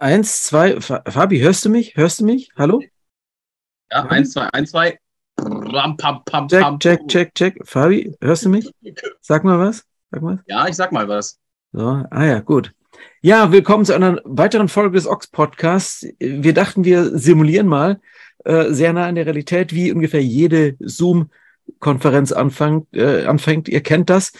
Eins, zwei, Fabi, hörst du mich? Hörst du mich? Hallo? Ja, ja. eins, zwei, eins, zwei. Ram, pam, pam, check, pam, check, check, check. Fabi, hörst du mich? Sag mal was. Sag mal. Ja, ich sag mal was. So, ah ja, gut. Ja, willkommen zu einer weiteren Folge des Ox Podcasts. Wir dachten, wir simulieren mal äh, sehr nah an der Realität, wie ungefähr jede Zoom Konferenz anfängt, äh, anfängt. Ihr kennt das.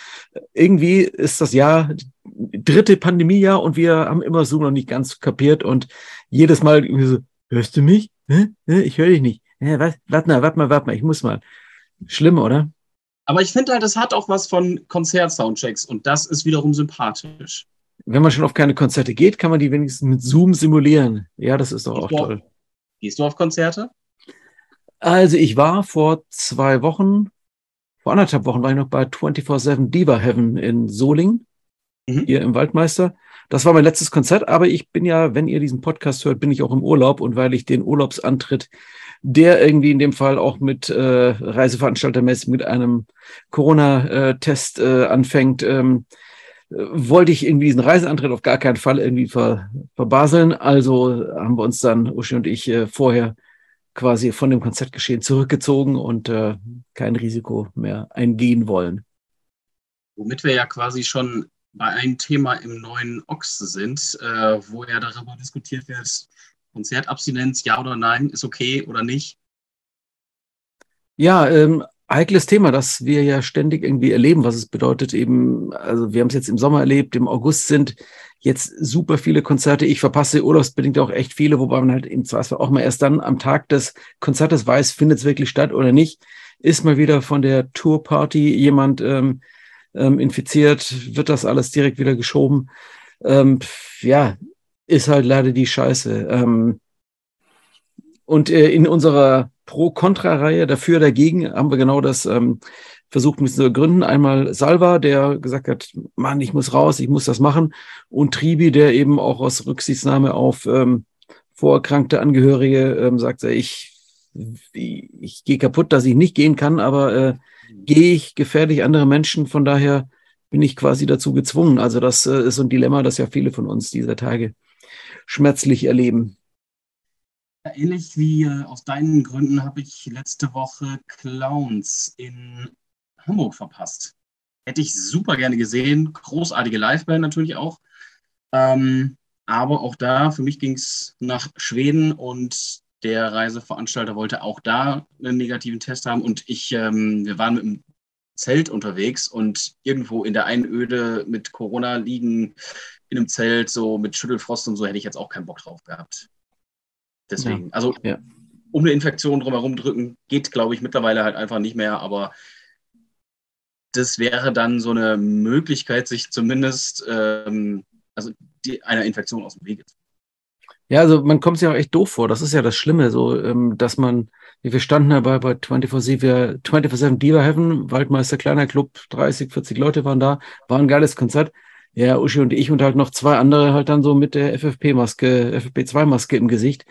Irgendwie ist das Jahr dritte Pandemiejahr und wir haben immer Zoom noch nicht ganz kapiert und jedes Mal so, hörst du mich? Hä? Ich höre dich nicht. Hä? Warte mal, warte mal, warte mal, ich muss mal. Schlimm, oder? Aber ich finde halt, es hat auch was von Konzert-Soundchecks und das ist wiederum sympathisch. Wenn man schon auf keine Konzerte geht, kann man die wenigstens mit Zoom simulieren. Ja, das ist doch auch toll. Gehst du auf Konzerte? Also ich war vor zwei Wochen, vor anderthalb Wochen war ich noch bei 24-7 Diva Heaven in Soling, mhm. hier im Waldmeister. Das war mein letztes Konzert, aber ich bin ja, wenn ihr diesen Podcast hört, bin ich auch im Urlaub und weil ich den Urlaubsantritt, der irgendwie in dem Fall auch mit äh, Reiseveranstaltermäßig mit einem Corona-Test äh, anfängt, ähm, wollte ich irgendwie diesen Reiseantritt auf gar keinen Fall irgendwie ver, verbaseln. Also haben wir uns dann, Uschi und ich, äh, vorher quasi von dem Konzertgeschehen zurückgezogen und äh, kein Risiko mehr eingehen wollen. Womit wir ja quasi schon bei einem Thema im neuen Ochs sind, äh, wo ja darüber diskutiert wird, Konzertabstinenz, ja oder nein, ist okay oder nicht. Ja, ähm, heikles Thema, das wir ja ständig irgendwie erleben, was es bedeutet eben, also wir haben es jetzt im Sommer erlebt, im August sind jetzt super viele Konzerte. Ich verpasse urlaubsbedingt auch echt viele, wobei man halt im Zweifel auch mal erst dann am Tag des Konzertes weiß, findet es wirklich statt oder nicht. Ist mal wieder von der Tourparty jemand ähm, ähm, infiziert, wird das alles direkt wieder geschoben. Ähm, ja, ist halt leider die Scheiße. Ähm, und äh, in unserer Pro-Kontra-Reihe dafür, dagegen haben wir genau das ähm, versucht mit so Gründen. Einmal Salva, der gesagt hat, Mann, ich muss raus, ich muss das machen. Und Tribi, der eben auch aus Rücksichtnahme auf ähm, vorerkrankte Angehörige ähm, sagt, ich, ich, ich gehe kaputt, dass ich nicht gehen kann, aber äh, gehe ich gefährlich andere Menschen. Von daher bin ich quasi dazu gezwungen. Also das äh, ist so ein Dilemma, das ja viele von uns dieser Tage schmerzlich erleben. Ähnlich wie äh, aus deinen Gründen habe ich letzte Woche Clowns in Hamburg verpasst. Hätte ich super gerne gesehen. Großartige Liveband natürlich auch. Ähm, aber auch da, für mich ging es nach Schweden und der Reiseveranstalter wollte auch da einen negativen Test haben. Und ich, ähm, wir waren mit dem Zelt unterwegs und irgendwo in der Einöde mit Corona liegen in einem Zelt, so mit Schüttelfrost und so, hätte ich jetzt auch keinen Bock drauf gehabt. Deswegen, ja. also ja. um eine Infektion drumherum drücken, geht, glaube ich, mittlerweile halt einfach nicht mehr, aber das wäre dann so eine Möglichkeit, sich zumindest ähm, also die, einer Infektion aus dem Wege zu. Ja, also man kommt sich auch echt doof vor. Das ist ja das Schlimme, so, ähm, dass man, wir standen ja bei, bei 24-7 24 Diva Heaven, Waldmeister kleiner Club, 30, 40 Leute waren da, war ein geiles Konzert. Ja, Uschi und ich und halt noch zwei andere halt dann so mit der FFP-Maske, FFP2-Maske im Gesicht.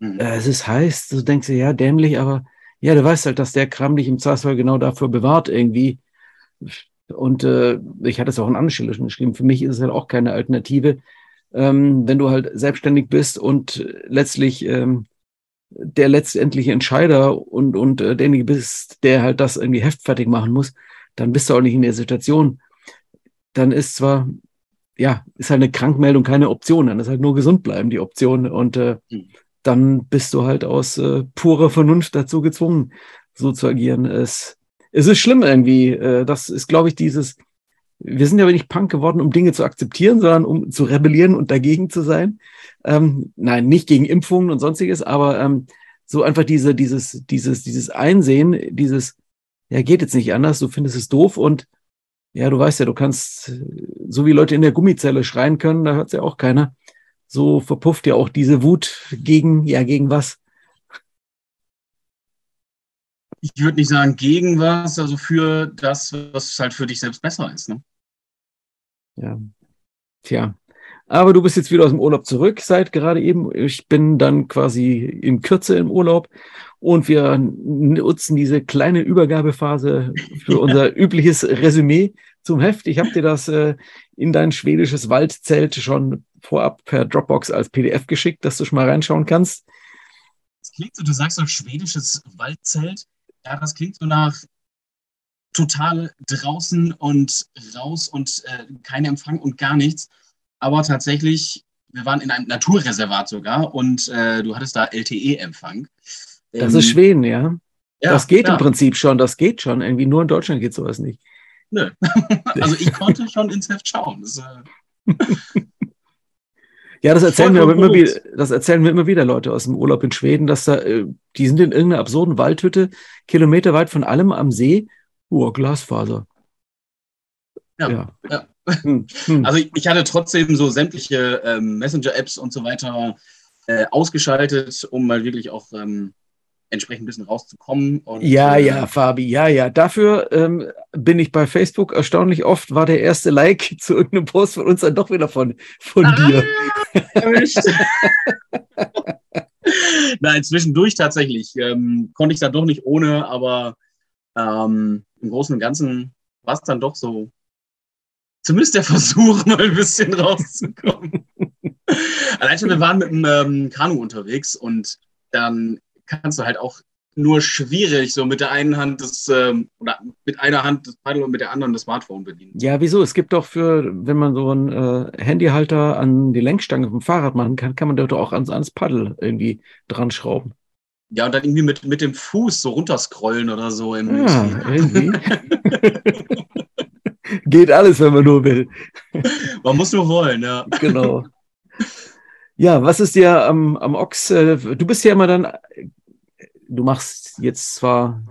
Mhm. Äh, es ist heiß, du denkst dir, ja, dämlich, aber ja, du weißt halt, dass der Kram dich im Zweifelsfall genau dafür bewahrt, irgendwie und äh, ich hatte es auch in anderen Stelle schon geschrieben, für mich ist es halt auch keine Alternative, ähm, wenn du halt selbstständig bist und letztlich ähm, der letztendliche Entscheider und, und äh, derjenige bist, der halt das irgendwie heftfertig machen muss, dann bist du auch nicht in der Situation. Dann ist zwar, ja, ist halt eine Krankmeldung keine Option, dann ist halt nur gesund bleiben die Option und äh, hm. Dann bist du halt aus äh, purer Vernunft dazu gezwungen, so zu agieren. Es es ist schlimm irgendwie. Äh, das ist, glaube ich, dieses, wir sind ja nicht Punk geworden, um Dinge zu akzeptieren, sondern um zu rebellieren und dagegen zu sein. Ähm, nein, nicht gegen Impfungen und sonstiges, aber ähm, so einfach diese, dieses, dieses, dieses Einsehen, dieses, ja, geht jetzt nicht anders, du findest es doof und ja, du weißt ja, du kannst, so wie Leute in der Gummizelle schreien können, da hört es ja auch keiner. So verpufft ja auch diese Wut gegen, ja, gegen was? ich würde nicht sagen gegen was, also für das, was halt für dich selbst besser ist. Ne? Ja. Tja. Aber du bist jetzt wieder aus dem Urlaub zurück, seit gerade eben. Ich bin dann quasi in Kürze im Urlaub und wir nutzen diese kleine Übergabephase für unser übliches Resümee. zum Heft. Ich habe dir das äh, in dein schwedisches Waldzelt schon vorab per Dropbox als PDF geschickt, dass du schon mal reinschauen kannst. Das klingt so, du sagst so schwedisches Waldzelt. Ja, das klingt so nach total draußen und raus und äh, kein Empfang und gar nichts. Aber tatsächlich, wir waren in einem Naturreservat sogar und äh, du hattest da LTE-Empfang. Das ähm, ist Schweden, ja. ja das geht ja. im Prinzip schon, das geht schon. Irgendwie nur in Deutschland geht sowas nicht. Nö. also ich konnte schon ins Heft schauen. Das, äh ja, das erzählen, wir immer wieder, das erzählen mir immer wieder Leute aus dem Urlaub in Schweden, dass da, äh, die sind in irgendeiner absurden Waldhütte, kilometerweit von allem am See. Oh, Glasfaser. Ja. ja. ja. Hm, hm. Also ich hatte trotzdem so sämtliche ähm, Messenger-Apps und so weiter äh, ausgeschaltet, um mal wirklich auch ähm, entsprechend ein bisschen rauszukommen. Und, ja, äh, ja, Fabi, ja, ja. Dafür ähm, bin ich bei Facebook erstaunlich oft, war der erste Like zu irgendeinem Post von uns dann doch wieder von, von ah, dir. Nein, zwischendurch tatsächlich. Ähm, konnte ich da doch nicht ohne, aber ähm, im Großen und Ganzen war es dann doch so, zumindest der Versuch, mal ein bisschen rauszukommen. Allein schon, wir waren mit dem ähm, Kanu unterwegs und dann kannst du halt auch nur schwierig so mit der einen Hand das ähm, oder mit einer Hand das Paddel und mit der anderen das Smartphone bedienen. Ja, wieso? Es gibt doch für, wenn man so einen äh, Handyhalter an die Lenkstange vom Fahrrad machen kann, kann man dort auch ans, ans Paddel irgendwie dran schrauben. Ja, und dann irgendwie mit, mit dem Fuß so runterscrollen oder so. Im ja, irgendwie. Geht alles, wenn man nur will. Man muss nur wollen, ja. Genau. Ja, was ist dir am, am Ochs? Äh, du bist ja immer dann du machst jetzt zwar,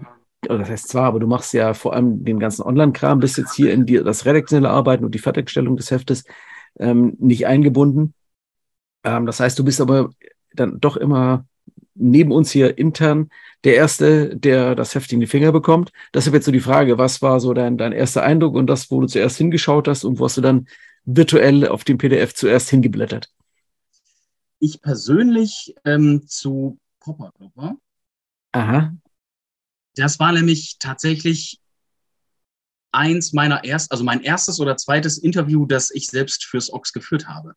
das heißt zwar, aber du machst ja vor allem den ganzen Online-Kram, bist jetzt hier in die, das redaktionelle Arbeiten und die Fertigstellung des Heftes ähm, nicht eingebunden. Ähm, das heißt, du bist aber dann doch immer neben uns hier intern der Erste, der das Heft in die Finger bekommt. Deshalb jetzt so die Frage, was war so dein, dein erster Eindruck und das, wo du zuerst hingeschaut hast und wo hast du dann virtuell auf dem PDF zuerst hingeblättert? Ich persönlich ähm, zu Popper Aha. Das war nämlich tatsächlich eins meiner ersten, also mein erstes oder zweites Interview, das ich selbst fürs Ox geführt habe.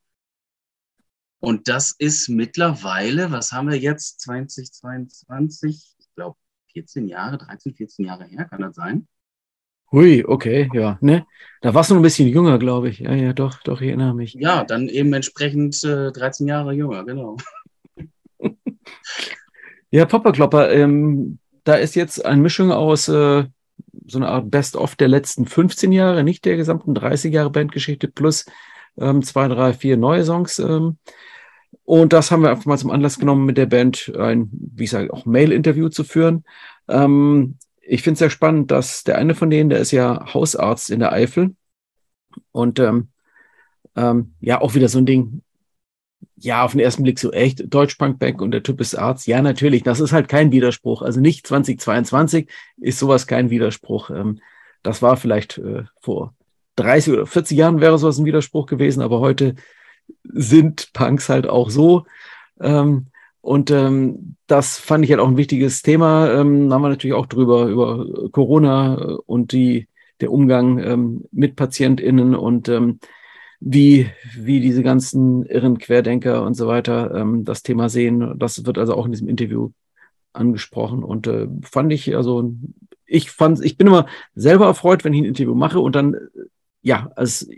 Und das ist mittlerweile, was haben wir jetzt, 2022, ich glaube 14 Jahre, 13, 14 Jahre her, kann das sein? Hui, okay, ja, ne? Da warst du noch ein bisschen jünger, glaube ich. Ja, ja, doch, doch, ich erinnere mich. Ja, dann eben entsprechend äh, 13 Jahre jünger, genau. Ja, Popperklopper, ähm, da ist jetzt eine Mischung aus äh, so einer Art Best-of der letzten 15 Jahre, nicht der gesamten 30 Jahre Bandgeschichte, plus ähm, zwei, drei, vier neue Songs. Ähm, und das haben wir einfach mal zum Anlass genommen, mit der Band ein, wie ich sage, auch Mail-Interview zu führen. Ähm, ich finde es sehr spannend, dass der eine von denen, der ist ja Hausarzt in der Eifel. Und ähm, ähm, ja, auch wieder so ein Ding, ja, auf den ersten Blick so echt Deutschpunk-Back und der Typ ist Arzt. Ja, natürlich, das ist halt kein Widerspruch. Also nicht 2022 ist sowas kein Widerspruch. Ähm, das war vielleicht äh, vor 30 oder 40 Jahren wäre sowas ein Widerspruch gewesen, aber heute sind Punks halt auch so. Ähm, und ähm, das fand ich halt auch ein wichtiges Thema. Da haben wir natürlich auch drüber, über Corona und die, der Umgang mit PatientInnen und wie, wie diese ganzen irren Querdenker und so weiter ähm, das Thema sehen. Das wird also auch in diesem Interview angesprochen und äh, fand ich, also ich fand, ich bin immer selber erfreut, wenn ich ein Interview mache und dann, ja, als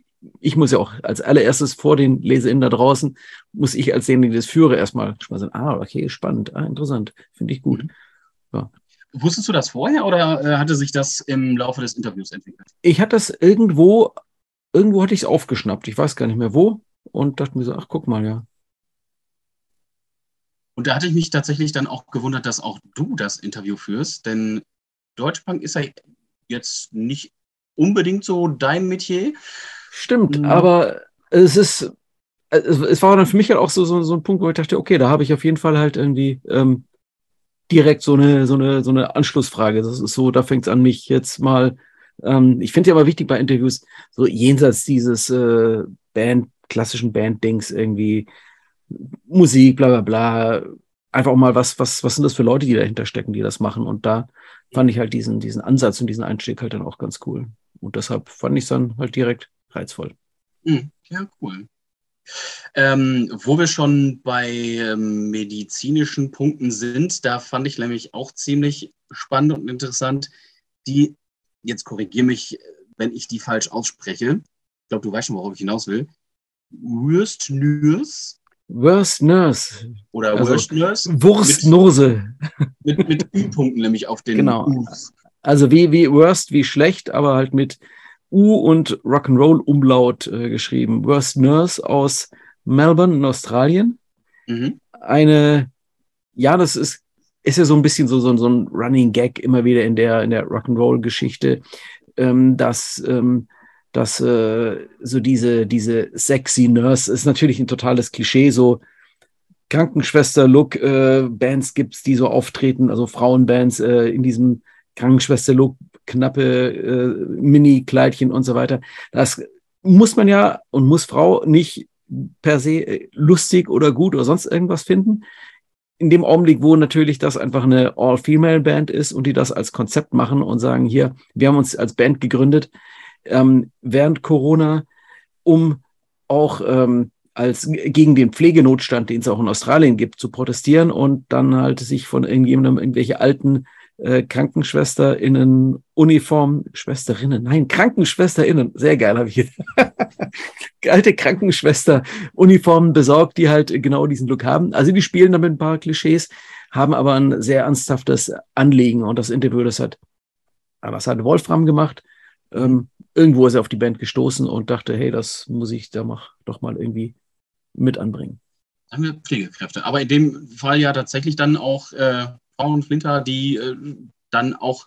ich muss ja auch als allererstes vor den LeserInnen da draußen, muss ich als derjenige, der das führe, erstmal schon mal sagen, ah, okay, spannend, ah, interessant, finde ich gut. Mhm. Ja. Wusstest du das vorher oder äh, hatte sich das im Laufe des Interviews entwickelt? Ich hatte das irgendwo irgendwo hatte ich es aufgeschnappt. Ich weiß gar nicht mehr wo. Und dachte mir so, ach, guck mal, ja. Und da hatte ich mich tatsächlich dann auch gewundert, dass auch du das Interview führst, denn Deutschbank ist ja jetzt nicht unbedingt so dein Metier. Stimmt, mhm. aber es ist, es, war dann für mich halt auch so, so, so ein Punkt, wo ich dachte, okay, da habe ich auf jeden Fall halt irgendwie ähm, direkt so eine, so, eine, so eine Anschlussfrage. Das ist so, da fängt es an, mich jetzt mal ähm, ich finde ja aber wichtig bei Interviews, so jenseits dieses äh, Band, klassischen Band-Dings irgendwie, Musik, bla bla bla, einfach auch mal, was, was, was sind das für Leute, die dahinter stecken, die das machen. Und da fand ich halt diesen, diesen Ansatz und diesen Einstieg halt dann auch ganz cool. Und deshalb fand ich es dann halt direkt reizvoll. Hm, ja, cool. Ähm, wo wir schon bei ähm, medizinischen Punkten sind, da fand ich nämlich auch ziemlich spannend und interessant, die, jetzt korrigiere mich, wenn ich die falsch ausspreche, ich glaube, du weißt schon, worauf ich hinaus will, Worst Nurse. Worst Nurse. Oder also, Worst Nurse. Wurstnose. Mit, mit, mit Ü-Punkten nämlich auf den genau. U's. Also wie, wie Worst, wie schlecht, aber halt mit U und Rock'n'Roll Umlaut äh, geschrieben. Worst Nurse aus Melbourne in Australien. Mhm. Eine, ja, das ist, ist ja so ein bisschen so, so, so ein Running Gag immer wieder in der, in der Rock'n'Roll Geschichte, ähm, dass, ähm, dass äh, so diese, diese sexy Nurse ist natürlich ein totales Klischee, so Krankenschwester-Look, äh, Bands gibt's, die so auftreten, also Frauenbands äh, in diesem Krankenschwester-Look, knappe äh, Mini-Kleidchen und so weiter. Das muss man ja und muss Frau nicht per se äh, lustig oder gut oder sonst irgendwas finden. In dem Augenblick, wo natürlich das einfach eine All-Female-Band ist und die das als Konzept machen und sagen, hier, wir haben uns als Band gegründet ähm, während Corona, um auch ähm, als gegen den Pflegenotstand, den es auch in Australien gibt, zu protestieren und dann halt sich von irgendjemandem irgendwelche alten äh, KrankenschwesterInnen, Uniform, Schwesterinnen, nein, KrankenschwesterInnen, sehr geil habe ich jetzt. Alte Krankenschwester Uniformen besorgt, die halt genau diesen Look haben. Also die spielen damit ein paar Klischees, haben aber ein sehr ernsthaftes Anliegen und das Interview, das hat, was hat Wolfram gemacht? Ähm, irgendwo ist er auf die Band gestoßen und dachte, hey, das muss ich da mach, doch mal irgendwie mit anbringen. Haben wir Pflegekräfte. Aber in dem Fall ja tatsächlich dann auch äh, Frauen und Flinter, die äh, dann auch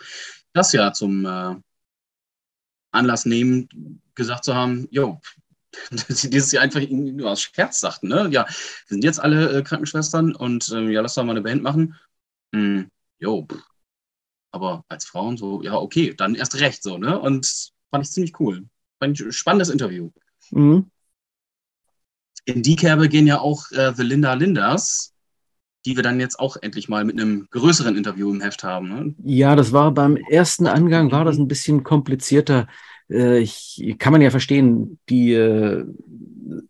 das ja zum äh, Anlass nehmen, gesagt zu haben, jo, dass sie dieses Jahr einfach nur aus Scherz sagten, ne? Ja, wir sind jetzt alle äh, Krankenschwestern und äh, ja, lass doch mal eine Band machen. Hm, jo, aber als Frauen so, ja, okay, dann erst recht so, ne? Und fand ich ziemlich cool. Fand ich ein spannendes Interview. Mhm. In die Kerbe gehen ja auch äh, The Linda Lindas, die wir dann jetzt auch endlich mal mit einem größeren Interview im Heft haben. Ne? Ja, das war beim ersten Angang war das ein bisschen komplizierter. Äh, ich, kann man ja verstehen, die äh,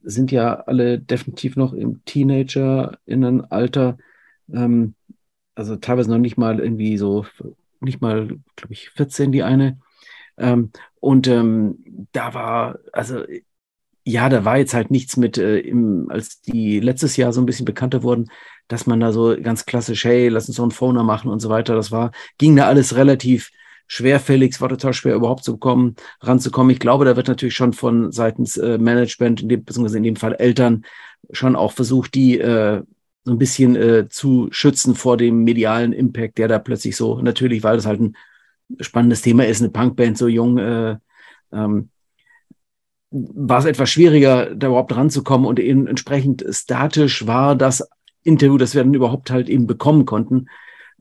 sind ja alle definitiv noch im Teenager-Innenalter, ähm, also teilweise noch nicht mal irgendwie so, nicht mal, glaube ich, 14 die eine. Ähm, und ähm, da war, also ja, da war jetzt halt nichts mit, äh, im, als die letztes Jahr so ein bisschen bekannter wurden, dass man da so ganz klassisch, hey, lass uns so einen Phoner machen und so weiter. Das war, ging da alles relativ schwerfällig, es war total schwer überhaupt zu kommen, ranzukommen. Ich glaube, da wird natürlich schon von seitens äh, Management, in dem, beziehungsweise in dem Fall Eltern, schon auch versucht, die äh, so ein bisschen äh, zu schützen vor dem medialen Impact, der da plötzlich so, natürlich, weil das halt ein spannendes Thema ist, eine Punkband so jung, äh, ähm, war es etwas schwieriger, da überhaupt ranzukommen und eben entsprechend statisch war das Interview, das wir dann überhaupt halt eben bekommen konnten,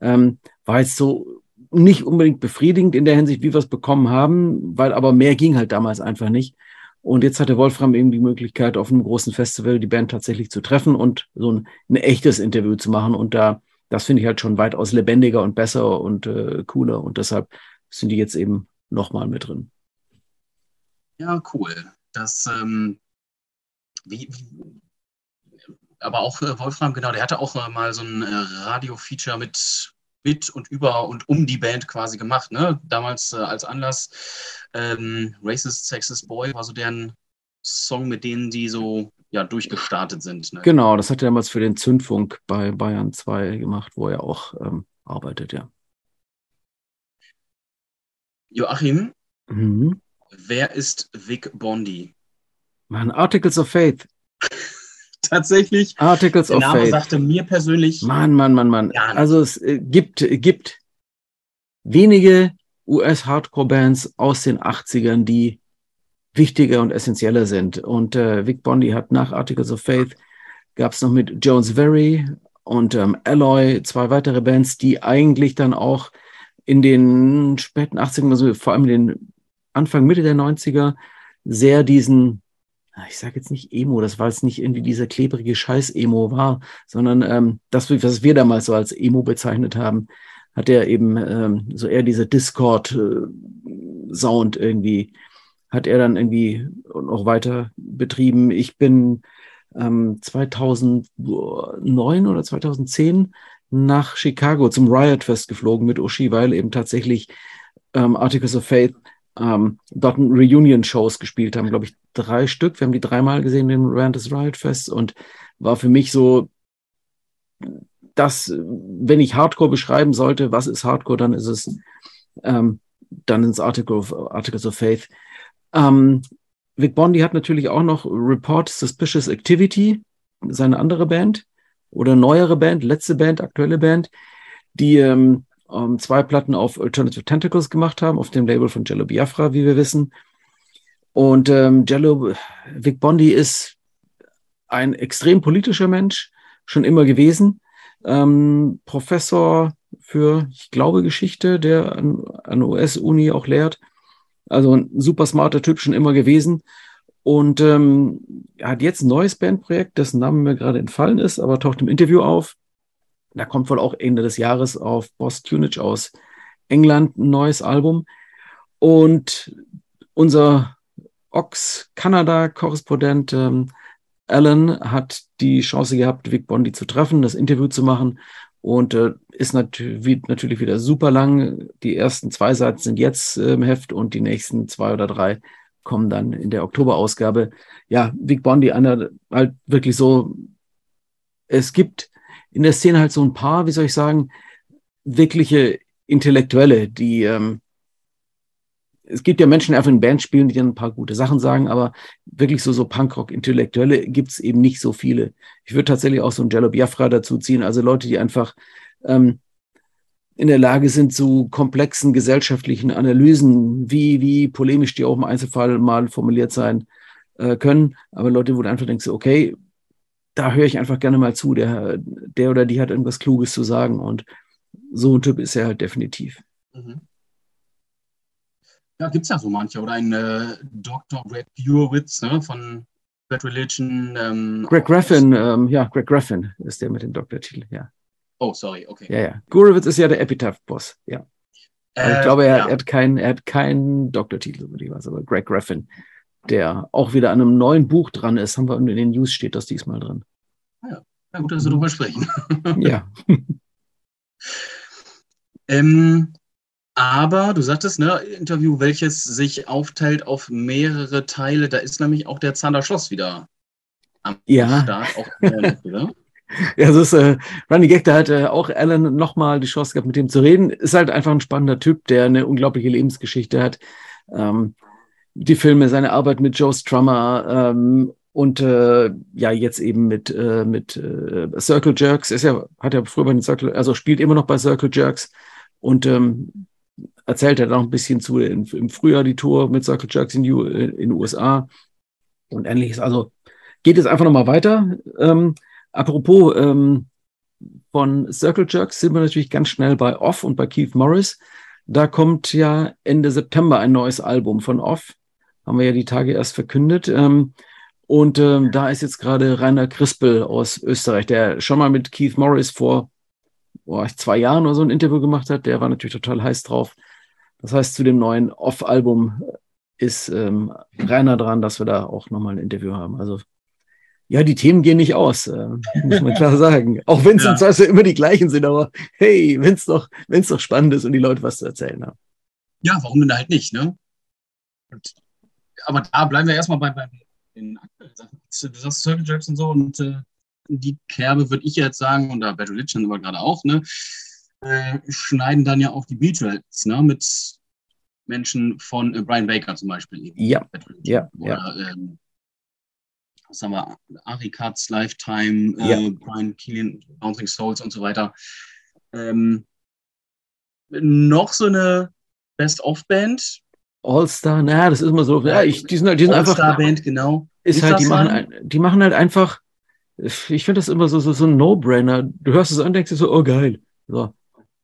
ähm, war jetzt so nicht unbedingt befriedigend in der Hinsicht, wie wir es bekommen haben, weil aber mehr ging halt damals einfach nicht. Und jetzt hatte Wolfram eben die Möglichkeit, auf einem großen Festival die Band tatsächlich zu treffen und so ein, ein echtes Interview zu machen. Und da, das finde ich halt schon weitaus lebendiger und besser und äh, cooler. Und deshalb sind die jetzt eben nochmal mit drin. Ja, cool. Das, ähm, wie, aber auch äh, Wolfram, genau, der hatte auch äh, mal so ein äh, Radio-Feature mit, mit und über und um die Band quasi gemacht. Ne? Damals äh, als Anlass ähm, Racist, Sexist Boy war so deren Song, mit denen die so ja, durchgestartet sind. Ne? Genau, das hat er damals für den Zündfunk bei Bayern 2 gemacht, wo er auch ähm, arbeitet, ja. Joachim, mhm. wer ist Vic Bondi? Man, Articles of Faith. tatsächlich. Articles Der of Name Faith. sagte mir persönlich. Mann, Mann, Mann, Mann. Also es äh, gibt, gibt wenige US-Hardcore-Bands aus den 80ern, die wichtiger und essentieller sind. Und äh, Vic Bondi hat nach Articles of Faith gab es noch mit Jones Very und ähm, Alloy zwei weitere Bands, die eigentlich dann auch in den späten 80ern, also vor allem in den Anfang, Mitte der 90er, sehr diesen ich sage jetzt nicht Emo, das war jetzt nicht irgendwie dieser klebrige Scheiß-Emo war, sondern ähm, das, was wir damals so als Emo bezeichnet haben, hat er eben ähm, so eher diese Discord-Sound irgendwie, hat er dann irgendwie noch weiter betrieben. Ich bin ähm, 2009 oder 2010 nach Chicago zum Riot Fest geflogen mit Uschi, weil eben tatsächlich ähm, Articles of Faith ähm, dort Reunion-Shows gespielt haben, glaube ich, drei Stück. Wir haben die dreimal gesehen, den Rand des Riot Fest und war für mich so, dass, wenn ich Hardcore beschreiben sollte, was ist Hardcore, dann ist es ähm, dann ins Article of, Articles of Faith. Ähm, Vic Bondi hat natürlich auch noch Report Suspicious Activity, seine andere Band oder neuere Band, letzte Band, aktuelle Band, die ähm, ähm, zwei Platten auf Alternative Tentacles gemacht haben, auf dem Label von Jello Biafra, wie wir wissen. Und ähm, Jello, Vic Bondi ist ein extrem politischer Mensch, schon immer gewesen. Ähm, Professor für, ich glaube, Geschichte, der an, an US-Uni auch lehrt. Also ein super smarter Typ schon immer gewesen. Und ähm, er hat jetzt ein neues Bandprojekt, dessen Name mir gerade entfallen ist, aber taucht im Interview auf. Da kommt wohl auch Ende des Jahres auf Boss Tunage aus England ein neues Album. Und unser Ox-Kanada-Korrespondent ähm, Alan hat die Chance gehabt, Vic Bondi zu treffen, das Interview zu machen und äh, ist nat natürlich wieder super lang. Die ersten zwei Seiten sind jetzt äh, im Heft und die nächsten zwei oder drei kommen dann in der Oktoberausgabe. Ja, Vic Bondi, einer halt wirklich so, es gibt in der Szene halt so ein paar, wie soll ich sagen, wirkliche Intellektuelle, die ähm, es gibt ja Menschen, die einfach in Band spielen, die dann ein paar gute Sachen sagen, aber wirklich so, so Punkrock-Intellektuelle gibt es eben nicht so viele. Ich würde tatsächlich auch so einen Jello Biafra dazu ziehen, also Leute, die einfach ähm, in der Lage sind, zu komplexen gesellschaftlichen Analysen, wie, wie polemisch die auch im Einzelfall mal formuliert sein äh, können, aber Leute, wo du einfach denkst, okay, da höre ich einfach gerne mal zu, der, der oder die hat irgendwas Kluges zu sagen und so ein Typ ist er halt definitiv. Mhm. Ja, gibt es ja so manche. Oder ein äh, Dr. Greg Burowitz ne, von Bad Religion. Ähm, Greg Graffin, ähm, ja, Greg Graffin ist der mit dem Doktortitel, ja. Oh, sorry, okay. Ja, ja. Gurewitz ist ja der Epitaph-Boss, ja. Äh, ich glaube, er, ja. er, hat keinen, er hat keinen Doktortitel, über die was, aber Greg Graffin, der auch wieder an einem neuen Buch dran ist, haben wir in den News steht das diesmal drin. Ah ja, ja gut, dass wir darüber sprechen. ja. ähm, aber du sagtest, ne, Interview, welches sich aufteilt auf mehrere Teile, da ist nämlich auch der Zander Schloss wieder am ja. Start. Auch oder? Ja, das ist äh, Running Gag, da hat äh, auch Alan nochmal die Chance gehabt, mit dem zu reden. Ist halt einfach ein spannender Typ, der eine unglaubliche Lebensgeschichte hat. Ähm, die Filme, seine Arbeit mit Joe Strummer ähm, und äh, ja, jetzt eben mit, äh, mit äh, Circle Jerks. Ist ja, hat ja früher bei den Circle, also spielt immer noch bei Circle Jerks und ähm, erzählt er noch ein bisschen zu in, im Frühjahr die Tour mit Circle Jerks in, in den USA und ähnliches. Also geht es einfach nochmal weiter. Ähm, apropos ähm, von Circle Jerks sind wir natürlich ganz schnell bei Off und bei Keith Morris. Da kommt ja Ende September ein neues Album von Off. Haben wir ja die Tage erst verkündet. Ähm, und ähm, da ist jetzt gerade Rainer Crispel aus Österreich, der schon mal mit Keith Morris vor boah, zwei Jahren oder so ein Interview gemacht hat. Der war natürlich total heiß drauf. Das heißt, zu dem neuen Off-Album ist ähm, Rainer dran, dass wir da auch nochmal ein Interview haben. Also ja, die Themen gehen nicht aus, äh, muss man klar sagen. Auch wenn es ja. also immer die gleichen sind, aber hey, wenn es doch, wenn's doch spannend ist und die Leute was zu erzählen haben. Ja, warum denn halt nicht, ne? Und, aber da bleiben wir erstmal bei, bei den aktuellen Sachen. Du sagst Circle Jerks und so und äh, die Kerbe würde ich jetzt sagen, und da Bad Religion aber gerade auch, ne? äh, schneiden dann ja auch die Beatrats, ne, mit Menschen von äh, Brian Baker zum Beispiel. Eben. Ja, ja, Oder, ja. Ähm, was haben wir, Ari Katz, Lifetime, äh, ja. Brian Keelan, Bouncing Souls und so weiter. Ähm, noch so eine Best-of-Band. All-Star, naja, das ist immer so. Ja, ich, die sind, halt, die sind einfach. All-Star-Band, genau. Ist, halt, die machen, die machen halt einfach, ich finde das immer so, so, so ein No-Brainer. Du hörst es an, denkst dir so, oh geil. So,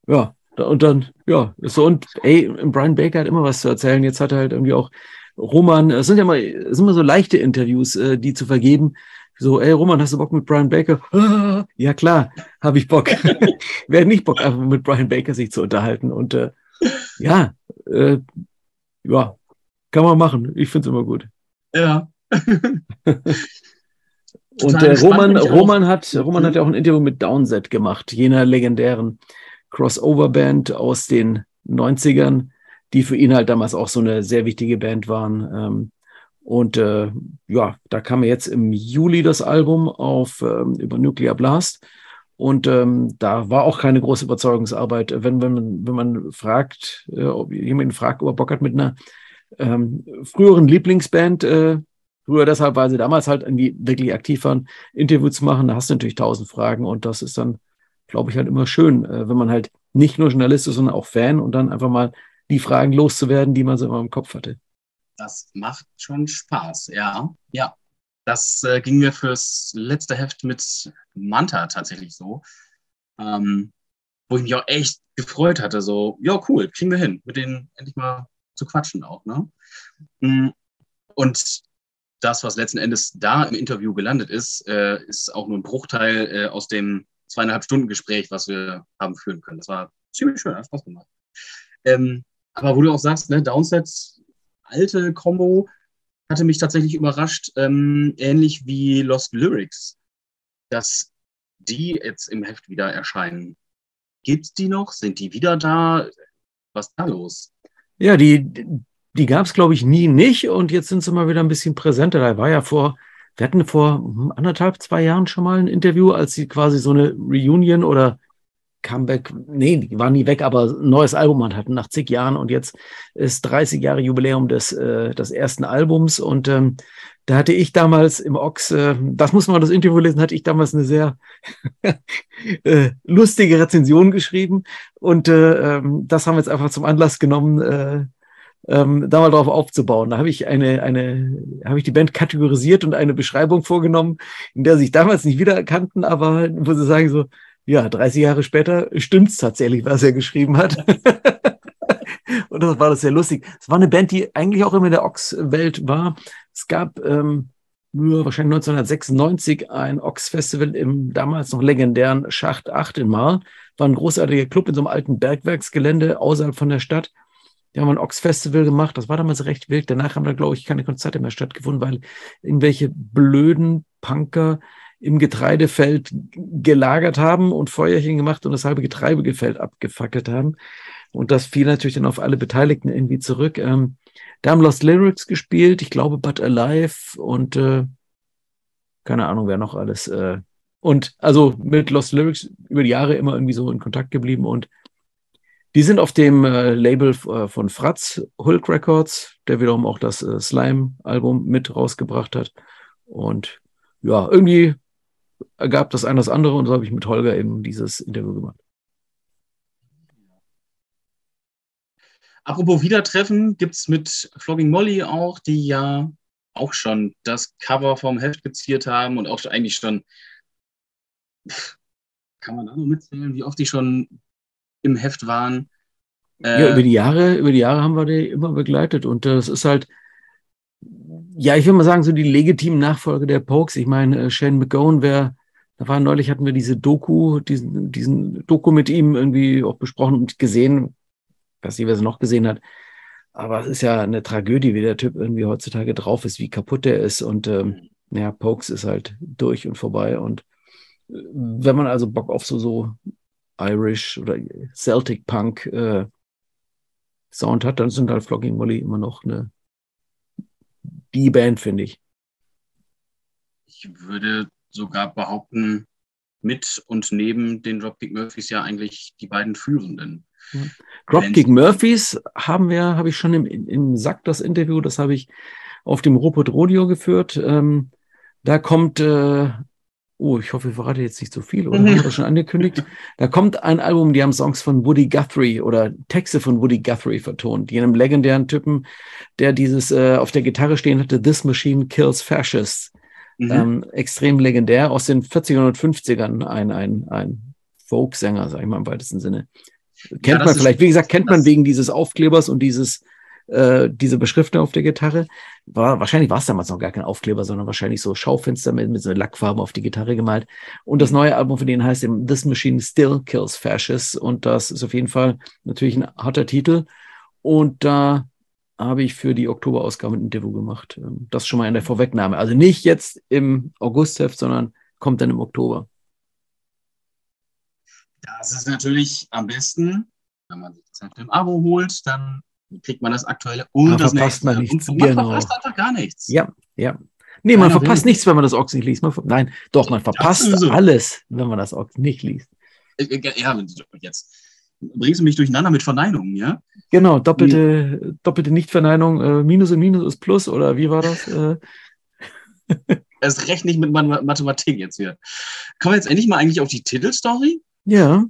ja, und dann, ja, so und ey, Brian Baker hat immer was zu erzählen. Jetzt hat er halt irgendwie auch Roman, es sind ja mal, es sind immer so leichte Interviews, äh, die zu vergeben. So, ey Roman, hast du Bock mit Brian Baker? Ah, ja klar, habe ich Bock. Wer hat nicht Bock, einfach mit Brian Baker sich zu unterhalten? Und äh, ja, äh, ja, kann man machen. Ich finde es immer gut. Ja. Und äh, Roman, Roman, hat, Roman hat ja auch ein Interview mit Downset gemacht, jener legendären Crossover-Band aus den 90ern, die für ihn halt damals auch so eine sehr wichtige Band waren. Ähm, und äh, ja, da kam jetzt im Juli das Album auf ähm, über Nuclear Blast. Und ähm, da war auch keine große Überzeugungsarbeit. Wenn, wenn, man, wenn man fragt, äh, ob jemand fragt, ob er Bock hat mit einer ähm, früheren Lieblingsband, äh, früher deshalb, weil sie damals halt irgendwie wirklich aktiv waren, Interview zu machen, da hast du natürlich tausend Fragen und das ist dann, glaube ich, halt immer schön, äh, wenn man halt nicht nur Journalist ist, sondern auch Fan und dann einfach mal die Fragen loszuwerden, die man so immer im Kopf hatte. Das macht schon Spaß, ja. Ja. Das äh, ging mir fürs letzte Heft mit Manta tatsächlich so. Ähm, wo ich mich auch echt gefreut hatte, so, ja, cool, kriegen wir hin, mit denen endlich mal zu quatschen auch, ne? Mm, und das, was letzten Endes da im Interview gelandet ist, äh, ist auch nur ein Bruchteil äh, aus dem zweieinhalb Stunden Gespräch, was wir haben führen können. Das war ziemlich schön, hat Spaß gemacht. Ähm, aber wo du auch sagst, ne, Downsets, alte Combo, hatte mich tatsächlich überrascht, ähm, ähnlich wie Lost Lyrics, dass die jetzt im Heft wieder erscheinen. Gibt's die noch? Sind die wieder da? Was ist da los? Ja, die, die gab es, glaube ich, nie nicht und jetzt sind sie mal wieder ein bisschen präsenter. Da war ja vor, wir hatten vor anderthalb, zwei Jahren schon mal ein Interview, als sie quasi so eine Reunion oder Comeback, nee, die waren nie weg, aber ein neues Album hatten nach zig Jahren und jetzt ist 30 Jahre Jubiläum des, äh, des ersten Albums und ähm, da hatte ich damals im Ox, äh, das muss man das Interview lesen, hatte ich damals eine sehr äh, lustige Rezension geschrieben und äh, ähm, das haben wir jetzt einfach zum Anlass genommen, äh, ähm, da mal drauf aufzubauen. Da habe ich eine, eine, habe ich die Band kategorisiert und eine Beschreibung vorgenommen, in der sie sich damals nicht wiedererkannten, aber wo sie sagen so, ja, 30 Jahre später stimmt's tatsächlich, was er geschrieben hat. und das war das sehr lustig. Es war eine Band, die eigentlich auch immer in der Ox-Welt war. Es gab ähm, wahrscheinlich 1996 ein Ox-Festival im damals noch legendären Schacht 8 in Marl. War ein großartiger Club in so einem alten Bergwerksgelände außerhalb von der Stadt. Die haben ein Ox-Festival gemacht. Das war damals recht wild. Danach haben da, glaube ich, keine Konzerte mehr stattgefunden, weil irgendwelche blöden Punker im Getreidefeld gelagert haben und Feuerchen gemacht und das halbe Getreidefeld abgefackelt haben. Und das fiel natürlich dann auf alle Beteiligten irgendwie zurück. Ähm, da haben Lost Lyrics gespielt, ich glaube But Alive und äh, keine Ahnung, wer noch alles. Äh, und also mit Lost Lyrics über die Jahre immer irgendwie so in Kontakt geblieben und die sind auf dem äh, Label äh, von Fratz, Hulk Records, der wiederum auch das äh, Slime-Album mit rausgebracht hat. Und ja, irgendwie ergab das eine das andere und so habe ich mit Holger eben dieses Interview gemacht. Apropos Wiedertreffen, gibt es mit Flogging Molly auch, die ja auch schon das Cover vom Heft skizziert haben und auch eigentlich schon, kann man da noch mitzählen, wie oft die schon im Heft waren. Äh, ja, über die Jahre, über die Jahre haben wir die immer begleitet und das ist halt, ja, ich würde mal sagen, so die legitimen Nachfolge der Pokes. Ich meine, äh, Shane McGowan wäre, da war neulich hatten wir diese Doku, diesen, diesen Doku mit ihm irgendwie auch besprochen und gesehen, weiß nicht, wer es noch gesehen hat. Aber es ist ja eine Tragödie, wie der Typ irgendwie heutzutage drauf ist, wie kaputt er ist. Und ähm, ja, Pokes ist halt durch und vorbei. Und äh, wenn man also Bock auf so, so Irish oder Celtic Punk äh, Sound hat, dann sind halt Flogging Molly immer noch eine die Band, finde ich. Ich würde sogar behaupten, mit und neben den Dropkick Murphys ja eigentlich die beiden führenden. Ja. Dropkick Murphys haben wir, habe ich schon im, im Sack das Interview, das habe ich auf dem Robot Rodeo geführt. Ähm, da kommt äh, Oh, ich hoffe, ich verrate jetzt nicht zu so viel, oder? Mhm. Haben wir schon angekündigt? Da kommt ein Album, die haben Songs von Woody Guthrie oder Texte von Woody Guthrie vertont, die einem legendären Typen, der dieses äh, auf der Gitarre stehen hatte, This Machine Kills Fascists. Mhm. Ähm, extrem legendär, aus den 40ern und 50ern, ein, ein, ein Folksänger, sag ich mal im weitesten Sinne. Kennt ja, man vielleicht, wie gesagt, kennt man wegen dieses Aufklebers und dieses äh, diese Beschriftung auf der Gitarre. War, wahrscheinlich war es damals noch gar kein Aufkleber, sondern wahrscheinlich so Schaufenster mit, mit so Lackfarben auf die Gitarre gemalt. Und das neue Album von denen heißt eben This Machine Still Kills Fascists. Und das ist auf jeden Fall natürlich ein harter Titel. Und da habe ich für die Oktoberausgabe ein Interview gemacht. Ähm, das schon mal in der Vorwegnahme. Also nicht jetzt im Augustheft, sondern kommt dann im Oktober. Das ist natürlich am besten, wenn man sich das im Abo holt, dann kriegt man das aktuelle und Da das verpasst nächste. man nichts, Und man genau. verpasst einfach gar nichts. Ja, ja. Nee, man Keiner verpasst will. nichts, wenn man das Ochs nicht liest. Man, nein, doch, man verpasst so. alles, wenn man das Ochs nicht liest. Äh, äh, Ja, jetzt bringst du mich durcheinander mit Verneinungen, ja? Genau, doppelte, doppelte Nichtverneinung, äh, Minus und Minus ist Plus, oder wie war das? Äh, Erst recht nicht mit Ma- Mathematik jetzt hier. Kommen wir jetzt endlich mal eigentlich auf die Titelstory? ja.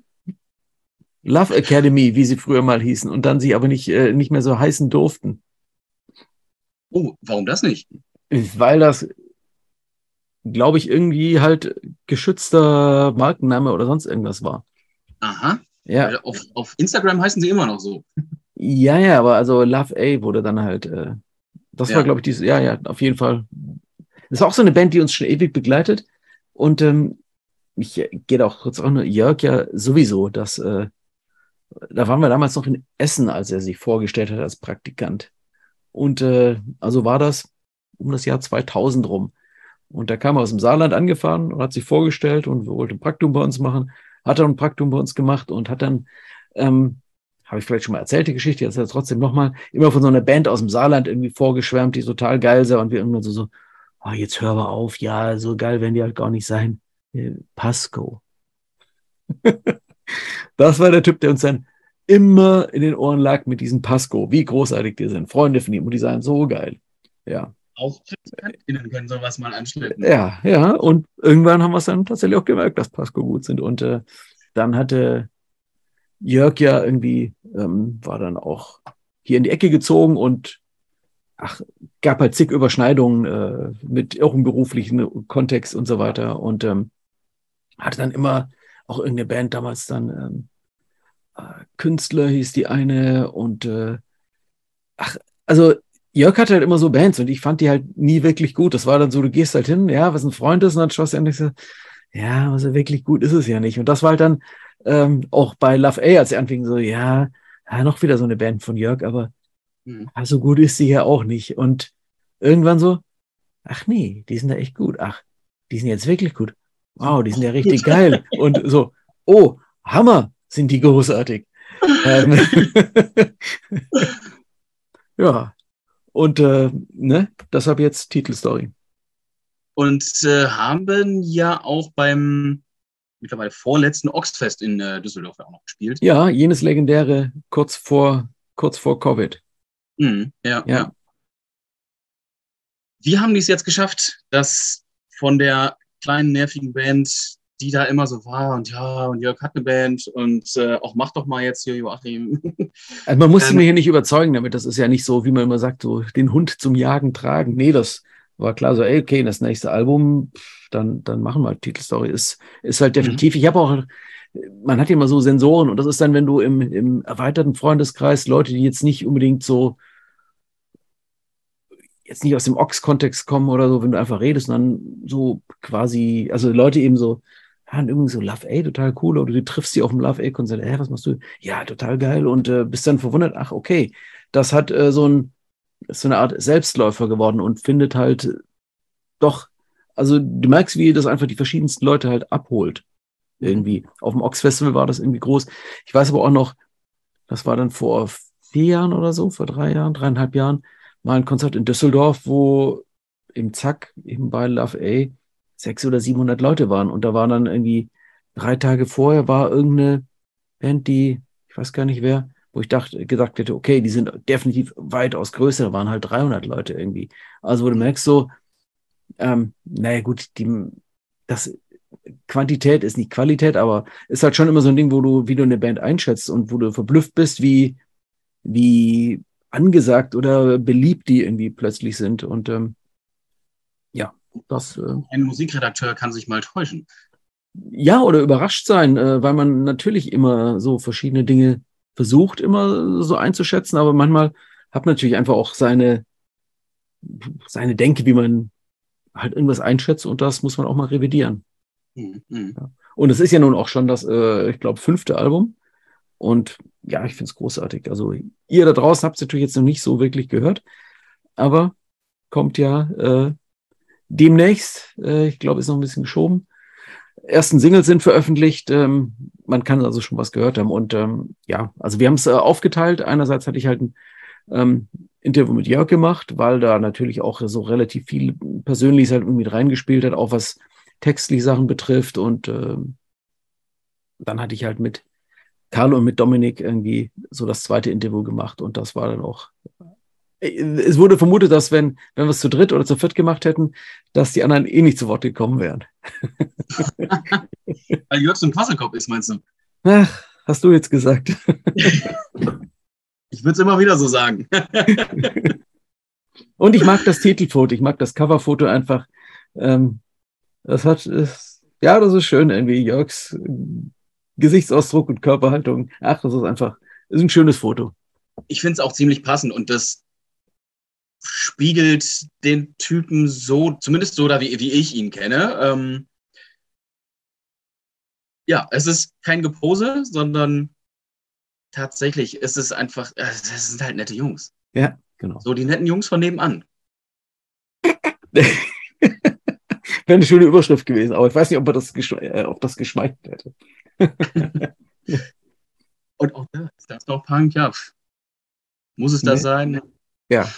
Love Academy, wie sie früher mal hießen, und dann sie aber nicht, äh, nicht mehr so heißen durften. Oh, warum das nicht? Weil das, glaube ich, irgendwie halt geschützter Markenname oder sonst irgendwas war. Aha. Ja, Auf, auf Instagram heißen sie immer noch so. ja, ja, aber also Love A wurde dann halt, äh, das Ja. war, glaube ich, dieses, ja, ja, auf jeden Fall. Das ist auch so eine Band, die uns schon ewig begleitet. Und ähm, ich äh, gehe da auch kurz auch nur, Jörg ja sowieso, dass, äh, da waren wir damals noch in Essen, als er sich vorgestellt hat als Praktikant. Und äh, also war das um das Jahr 2000 rum. Und da kam er aus dem Saarland angefahren und hat sich vorgestellt und wollte ein Praktikum bei uns machen. Hat dann ein Praktikum bei uns gemacht und hat dann, ähm, habe ich vielleicht schon mal erzählt, die Geschichte, jetzt trotzdem nochmal, immer von so einer Band aus dem Saarland irgendwie vorgeschwärmt, die total geil sei und wir irgendwann so, so oh, jetzt hör mal auf, ja, so geil werden die halt gar nicht sein. Äh, Pasco. das war der Typ, der uns dann immer in den Ohren lag mit diesem Pasco, wie großartig die sind, Freunde von ihm und die seien so geil. Ja. Auch PraktikantInnen können sowas mal anschleppen. Ja, ja. Und irgendwann haben wir es dann tatsächlich auch gemerkt, dass Pasco gut sind. Und äh, dann hatte Jörg ja irgendwie, ähm, war dann auch hier in die Ecke gezogen und ach, gab halt zig Überschneidungen äh, mit auch im beruflichen Kontext und so weiter. Und ähm, hatte dann immer auch irgendeine Band damals dann ähm, äh, Künstler hieß die eine und äh, ach, also Jörg hatte halt immer so Bands und ich fand die halt nie wirklich gut. Das war dann so, du gehst halt hin, ja, was ein Freund ist, und dann schlussendlich so, ja, also wirklich gut ist es ja nicht. Und das war halt dann ähm, auch bei Love A, als er anfing, so, ja, ja, noch wieder so eine Band von Jörg, aber Hm. ja, so gut ist sie ja auch nicht. Und irgendwann so, ach nee, die sind da echt gut. Ach, die sind jetzt wirklich gut. Wow, die sind ja richtig geil. Und so, oh, Hammer, sind die großartig. ähm, ja, und äh, ne, deshalb jetzt Titelstory. Und äh, haben ja auch beim mittlerweile vorletzten Oxfest in äh, Düsseldorf ja auch noch gespielt. Ja, jenes legendäre kurz vor, kurz vor Covid. Mhm, ja, Ja. ja. Wie haben die es jetzt geschafft, dass von der kleinen, nervigen Band, die da immer so war und ja, und Jörg hat eine Band und äh, auch mach doch mal jetzt hier Joachim. Also man muss Ähm, mir hier nicht überzeugen damit. Das ist ja nicht so, wie man immer sagt, so den Hund zum Jagen tragen. Nee, das war klar so, ey, okay, das nächste Album, dann, dann machen wir halt Titelstory. Ist, ist halt definitiv. Ich habe auch, man hat ja immer so Sensoren und das ist dann, wenn du im, im erweiterten Freundeskreis Leute, die jetzt nicht unbedingt so jetzt nicht aus dem Ox-Kontext kommen oder so, wenn du einfach redest und dann so quasi, also Leute eben so, ja, und irgendwie so Love A, total cool, oder du triffst sie auf dem Love A-Konzert, hä, was machst du? Ja, total geil und äh, bist dann verwundert, ach, okay, das hat äh, so ein, ist so eine Art Selbstläufer geworden und findet halt doch, also du merkst, wie das einfach die verschiedensten Leute halt abholt. Irgendwie. Auf dem Ox-Festival war das irgendwie groß. Ich weiß aber auch noch, das war dann vor vier Jahren oder so, vor drei Jahren, dreieinhalb Jahren, mal ein Konzert in Düsseldorf, wo im Zack, eben bei Love A, sechs oder 700 Leute waren. Und da waren dann irgendwie drei Tage vorher war irgendeine Band, die, ich weiß gar nicht wer, wo ich dachte, gesagt hätte, okay, die sind definitiv weitaus größer, da waren halt 300 Leute irgendwie. Also wo du merkst so, ähm, naja gut, die, das Quantität ist nicht Qualität, aber ist halt schon immer so ein Ding, wo du, wie du eine Band einschätzt und wo du verblüfft bist, wie, wie angesagt oder beliebt die irgendwie plötzlich sind. Und ähm, ja, das. Äh, Ein Musikredakteur kann sich mal täuschen. ja, oder überrascht sein, äh, weil man natürlich immer so verschiedene Dinge versucht, immer so einzuschätzen, aber manchmal habe natürlich einfach auch seine, seine Denke, wie man halt irgendwas einschätzt und das muss man auch mal revidieren. Mhm. Ja. Und es ist ja nun auch schon das, äh, ich glaube, fünfte Album. Und ja, ich finde es großartig. Also ihr da draußen habt es natürlich jetzt noch nicht so wirklich gehört, aber kommt ja äh, demnächst. Äh, ich glaube, ist noch ein bisschen geschoben. Ersten Singles sind veröffentlicht. Ähm, man kann also schon was gehört haben. Und ähm, ja, also wir haben es äh, aufgeteilt. Einerseits hatte ich halt ein ähm, Interview mit Jörg gemacht, weil da natürlich auch so relativ viel Persönliches halt irgendwie reingespielt hat, auch was textliche Sachen betrifft. Und äh, dann hatte ich halt mit Carlo und mit Dominik irgendwie so das zweite Interview gemacht und das war dann auch. Es wurde vermutet, dass wenn, wenn wir es zu dritt oder zu viert gemacht hätten, dass die anderen eh nicht zu Wort gekommen wären. Weil Jörg so ein Quasselkopf ist, meinst du? Ach, hast du jetzt gesagt. ich würde es immer wieder so sagen. und ich mag das Titelfoto, ich mag das Coverfoto einfach. Ähm, das hat, ist, ja, das ist schön, irgendwie Jörgs Gesichtsausdruck und Körperhaltung. Ach, das ist einfach, ist ein schönes Foto. Ich finde es auch ziemlich passend und das spiegelt den Typen so, zumindest so, da wie, wie ich ihn kenne. Ähm, ja, es ist kein Gepose, sondern tatsächlich ist es einfach, äh, das sind halt nette Jungs. Ja, genau. So die netten Jungs von nebenan. Wäre eine schöne Überschrift gewesen, aber ich weiß nicht, ob, das, äh, ob das geschmeichelt hätte. Und auch das, das ist doch Punk, ja. Muss es das nee. sein? Ja.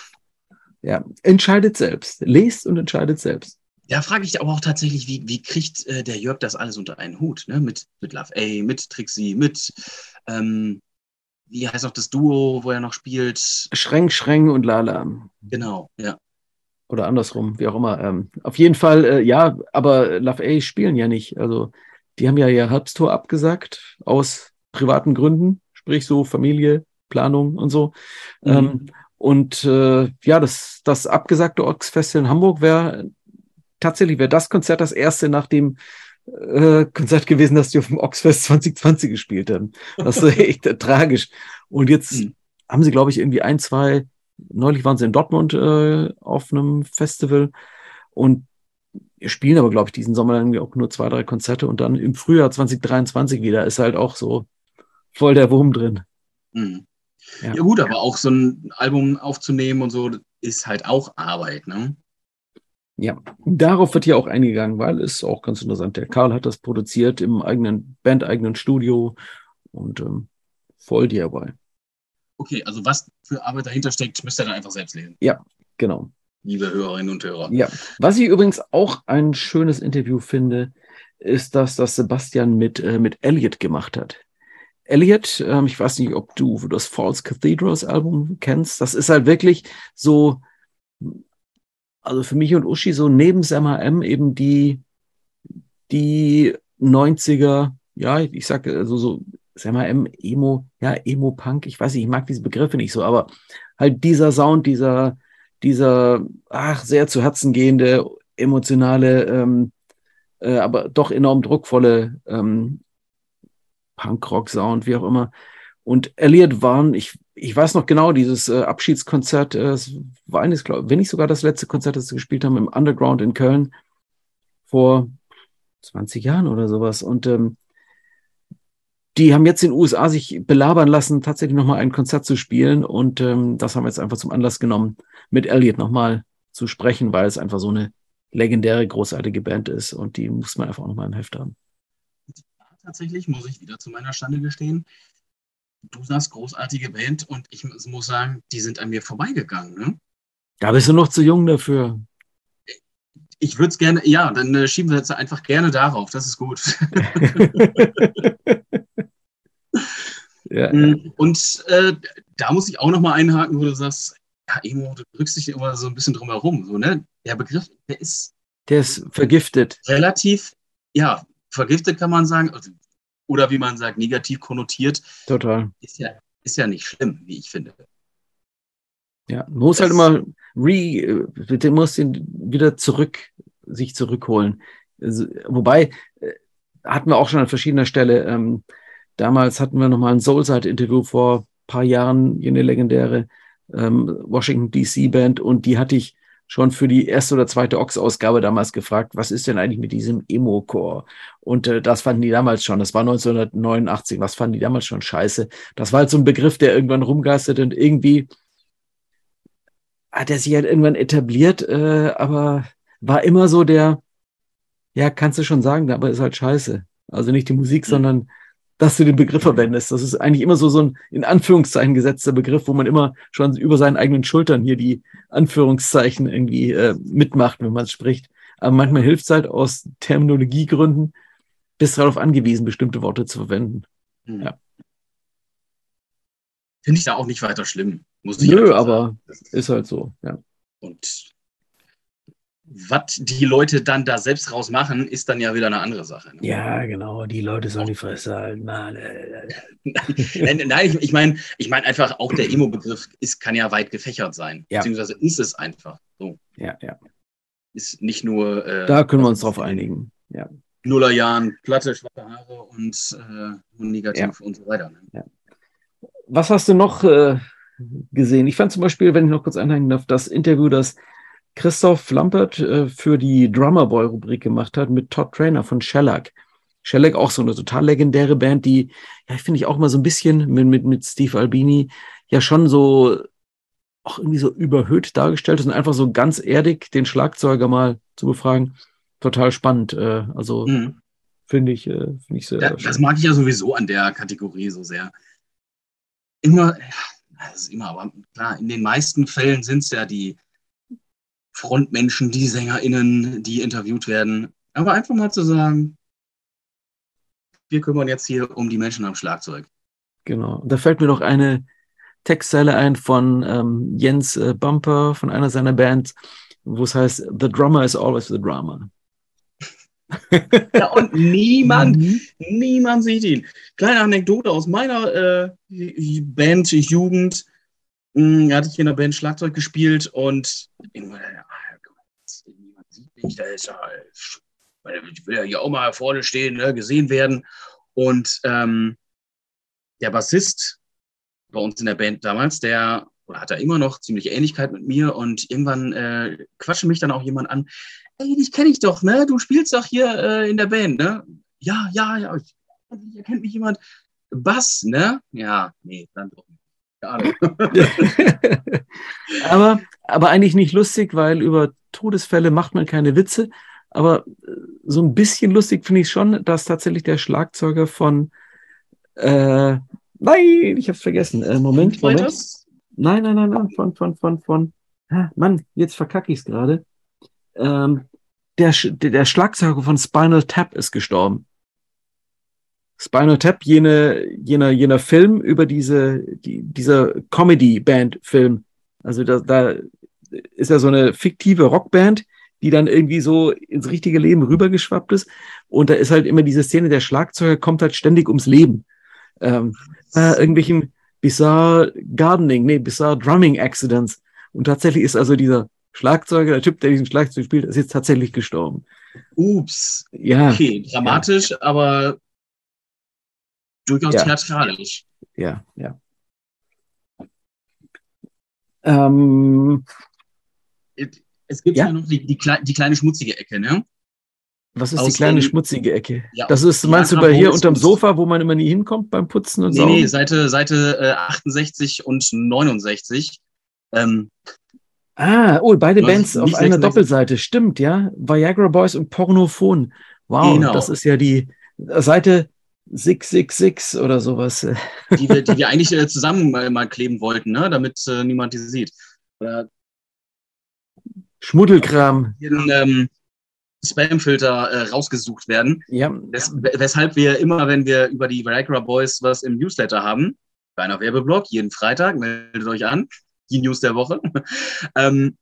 Ja, entscheidet selbst. Lest und entscheidet selbst. Da frage ich aber auch tatsächlich, wie, wie kriegt äh, der Jörg das alles unter einen Hut? Ne? Mit, mit Love A, mit Trixie, mit, ähm, wie heißt auch das Duo, wo er noch spielt? Schränk, Schränk und Lala. Genau, ja. Oder andersrum, wie auch immer. Ähm, auf jeden Fall, äh, ja, aber Love A spielen ja nicht. Also die haben ja ihr Herbsttor abgesagt aus privaten Gründen, sprich so Familie, Planung und so. Mhm. Ähm, und äh, ja, das, das abgesagte Ox-Festival in Hamburg wäre tatsächlich wäre das Konzert das erste nach dem äh, Konzert gewesen, das die auf dem Oxfest 2020 gespielt haben. Das ist echt äh, tragisch. Und jetzt mhm. haben sie, glaube ich, irgendwie ein, zwei, neulich waren sie in Dortmund äh, auf einem Festival und spielen aber, glaube ich, diesen Sommer dann auch nur zwei, drei Konzerte und dann im Frühjahr 2023 wieder ist halt auch so voll der Wurm drin. Mhm. Ja. ja. gut, aber auch so ein Album aufzunehmen und so ist halt auch Arbeit, ne? Ja, darauf wird hier auch eingegangen, weil es auch ganz interessant. Der Karl hat das produziert im eigenen Band, eigenen Studio und ähm, voll DIY. Okay, also was für Arbeit dahinter steckt, müsst ihr dann einfach selbst lesen. Ja, genau liebe Hörerinnen und Hörer. Ja, was ich übrigens auch ein schönes Interview finde, ist das, das Sebastian mit, äh, mit Elliot gemacht hat. Elliot, ähm, ich weiß nicht, ob du das False Cathedrals Album kennst. Das ist halt wirklich so, also für mich und Uschi so neben Sam M eben die, die 90er, ja, ich sag also so, Sam M, Emo, ja, Emo-Punk, ich weiß nicht, ich mag diese Begriffe nicht so, aber halt dieser Sound, dieser, dieser, ach, sehr zu Herzen gehende, emotionale, ähm, äh, aber doch enorm druckvolle ähm, Punk-Rock-Sound, wie auch immer. Und Elliot waren, ich, ich weiß noch genau, dieses äh, Abschiedskonzert, äh, es war eines, glaube wenn nicht sogar das letzte Konzert, das sie gespielt haben im Underground in Köln vor 20 Jahren oder sowas. Und ähm, die haben jetzt in den USA sich belabern lassen, tatsächlich nochmal ein Konzert zu spielen. Und ähm, das haben wir jetzt einfach zum Anlass genommen, mit Elliot nochmal zu sprechen, weil es einfach so eine legendäre, großartige Band ist und die muss man einfach nochmal im Heft haben. Tatsächlich muss ich wieder zu meiner Stande gestehen. Du sagst großartige Band und ich muss sagen, die sind an mir vorbeigegangen. Ne? Da bist du noch zu jung dafür. Ich würde es gerne, ja, dann äh, schieben wir jetzt einfach gerne darauf. Das ist gut. ja, mm, Und äh, da muss ich auch nochmal einhaken, wo du sagst, ja, Emo, du drückst dich immer so ein bisschen drum herum. So, ne? Der Begriff, der ist. Der ist vergiftet. Relativ, ja, vergiftet kann man sagen. Also, oder wie man sagt, negativ konnotiert. Total. Ist ja, ist ja nicht schlimm, wie ich finde. Ja, man muss halt das, halt immer re, du musst ihn wieder zurück, sich zurückholen. Also, wobei, äh, hatten wir auch schon an verschiedener Stelle, ähm, damals hatten wir nochmal ein Soulside-Interview vor ein paar Jahren, jene legendäre ähm, Washington DC Band und die hatte ich schon für die erste oder zweite Ox-Ausgabe damals gefragt, was ist denn eigentlich mit diesem Emo-Core? Und äh, das fanden die damals schon, das war 1989, was fanden die damals schon scheiße? Das war halt so ein Begriff, der irgendwann rumgeistert und irgendwie hat er sich halt irgendwann etabliert, äh, aber war immer so der, ja, kannst du schon sagen, aber ist halt scheiße. Also nicht die Musik, mhm. sondern dass du den Begriff verwendest. Das ist eigentlich immer so, so ein in Anführungszeichen gesetzter Begriff, wo man immer schon über seinen eigenen Schultern hier die Anführungszeichen irgendwie äh, mitmacht, wenn man es spricht. Aber manchmal hilft es halt aus Terminologiegründen, bist darauf angewiesen, bestimmte Worte zu verwenden. Hm. Ja. Finde ich da auch nicht weiter schlimm. Muss ich Nö, aber ist halt so, ja. Und was die Leute dann da selbst raus machen, ist dann ja wieder eine andere Sache. Ne? Ja, genau, die Leute sollen die Fresse halten. Nein, nein, ich, ich meine ich mein einfach, auch der Emo-Begriff kann ja weit gefächert sein. Ja. Beziehungsweise ist es einfach so. Ja, ja. Ist nicht nur. Äh, da können wir uns drauf einigen. Ja. Nullerjahren, platte, schwache Haare und, äh, und negativ ja. und so weiter. Ne? Ja. Was hast du noch äh, gesehen? Ich fand zum Beispiel, wenn ich noch kurz einhängen darf, das Interview, das Christoph Lampert äh, für die Drummer Boy Rubrik gemacht hat mit Todd Trainer von Shellac. Shellac auch so eine total legendäre Band, die, ja, finde ich auch mal so ein bisschen mit, mit, mit Steve Albini ja schon so auch irgendwie so überhöht dargestellt ist und einfach so ganz erdig den Schlagzeuger mal zu befragen. Total spannend. Äh, also mhm. finde ich, äh, finde ich sehr. Ja, das mag ich ja sowieso an der Kategorie so sehr. Immer, das ist immer, aber klar, in den meisten Fällen sind es ja die, Frontmenschen, die SängerInnen, die interviewt werden. Aber einfach mal zu sagen, wir kümmern jetzt hier um die Menschen am Schlagzeug. Genau. Da fällt mir noch eine Textzeile ein von ähm, Jens äh, Bumper von einer seiner Bands, wo es heißt, The drummer is always the drama. ja, und niemand, mhm. niemand sieht ihn. Kleine Anekdote aus meiner äh, Band, Jugend. Hm, hatte ich in der Band Schlagzeug gespielt und mich, da ist ja, ich will ja hier auch mal vorne stehen, ne, gesehen werden. Und ähm, der Bassist bei uns in der Band damals, der oder hat er immer noch ziemlich Ähnlichkeit mit mir und irgendwann äh, quatschte mich dann auch jemand an, ey, dich kenne ich doch, ne? Du spielst doch hier äh, in der Band, ne? Ja, ja, ja, ich, erkennt mich jemand. Bass, ne? Ja, nee, dann doch nicht. aber, aber eigentlich nicht lustig, weil über Todesfälle macht man keine Witze. Aber äh, so ein bisschen lustig finde ich schon, dass tatsächlich der Schlagzeuger von äh, Nein, ich hab's vergessen. Äh, Moment, Moment. Nein, nein, nein, nein, von, von, von, von. Ah, Mann, jetzt verkacke ich's gerade. Ähm, der, der Schlagzeuger von Spinal Tap ist gestorben. Spinal Tap, jene, jener, jener Film über diese, die, dieser Comedy-Band-Film. Also da, da ist ja so eine fiktive Rockband, die dann irgendwie so ins richtige Leben rübergeschwappt ist. Und da ist halt immer diese Szene, der Schlagzeuger kommt halt ständig ums Leben. Ähm, äh, irgendwelchen bizarre Gardening, nee, bizarre Drumming Accidents. Und tatsächlich ist also dieser Schlagzeuger, der Typ, der diesen Schlagzeug spielt, ist jetzt tatsächlich gestorben. Ups. Ja. Okay, dramatisch, ja. aber durchaus ja. theatralisch. Ja, ja. Ähm, es gibt ja, ja noch die, die, die, kleine schmutzige Ecke, ne? Was ist Aus die kleine den, schmutzige Ecke? Ja, das ist, meinst du, bei hier unterm Sofa, wo man immer nie hinkommt beim Putzen und so? Nee, nee, Seite, Seite äh, 68 und 69. Ähm, ah, oh, beide Bands auf einer Doppelseite. Stimmt, ja. Viagra Boys und Pornophon. Wow, genau. das ist ja die Seite 666 oder sowas. Die wir, die wir eigentlich äh, zusammen mal, mal, kleben wollten, ne? damit äh, niemand die sieht. Oder Schmuddelkram. Den, ähm, Spamfilter äh, rausgesucht werden. Ja. Wes weshalb wir immer, wenn wir über die Viagra Boys was im Newsletter haben, kleiner Werbeblock, jeden Freitag, meldet euch an, die News der Woche, ähm,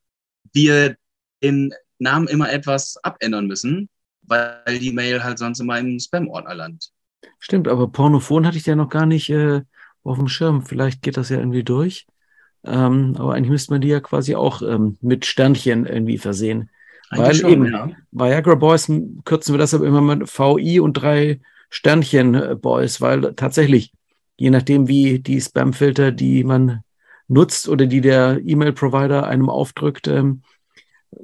wir den Namen immer etwas abändern müssen, weil die Mail halt sonst immer im Spam-Ordner landet. Stimmt, aber Pornophon hatte ich ja noch gar nicht äh, auf dem Schirm. Vielleicht geht das ja irgendwie durch. Ähm, aber eigentlich müsste man die ja quasi auch ähm, mit Sternchen irgendwie versehen. Eigentlich Weil schon, eben ja. Viagra Boys kürzen wir deshalb immer mit VI und drei Sternchen äh, Boys, weil tatsächlich, je nachdem wie die Spamfilter, die man nutzt oder die der E-Mail-Provider einem aufdrückt, ähm,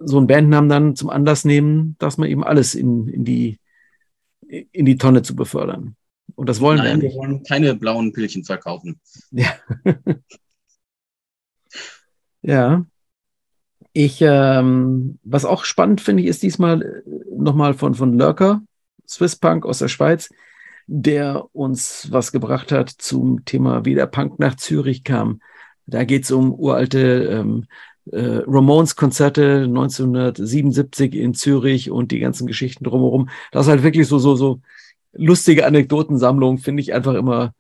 so einen Bandnamen dann zum Anlass nehmen, dass man eben alles in, in, die, in die Tonne zu befördern. Und das wollen Nein, wir wir wollen keine blauen Pillchen verkaufen. Ja. ja. Ich, ähm, was auch spannend finde ich, ist diesmal äh, nochmal von, von Lurker, Swiss Punk aus der Schweiz, der uns was gebracht hat zum Thema, wie der Punk nach Zürich kam. Da geht es um uralte ähm, äh, Ramones-Konzerte 1977 in Zürich und die ganzen Geschichten drumherum. Das ist halt wirklich so, so, so lustige Anekdotensammlung, finde ich einfach immer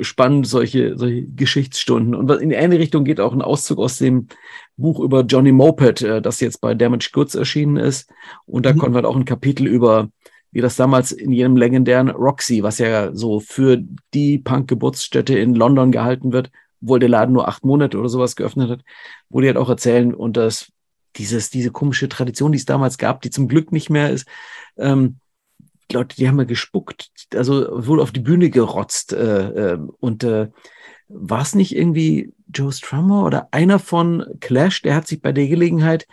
spannend, solche, solche Geschichtsstunden. Und in eine Richtung geht auch ein Auszug aus dem Buch über Johnny Moped, äh, das jetzt bei Damage Goods erschienen ist. Und da mhm. kommt halt auch ein Kapitel über, wie das damals in jenem legendären Roxy, was ja so für die Punk-Geburtsstätte in London gehalten wird, obwohl der Laden nur acht Monate oder sowas geöffnet hat, wo die halt auch erzählen und das, dieses, diese komische Tradition, die es damals gab, die zum Glück nicht mehr ist, ähm, Leute, die haben ja gespuckt, also wohl auf die Bühne gerotzt äh, äh, und äh, war es nicht irgendwie Joe Strummer oder einer von Clash, der hat sich bei der Gelegenheit,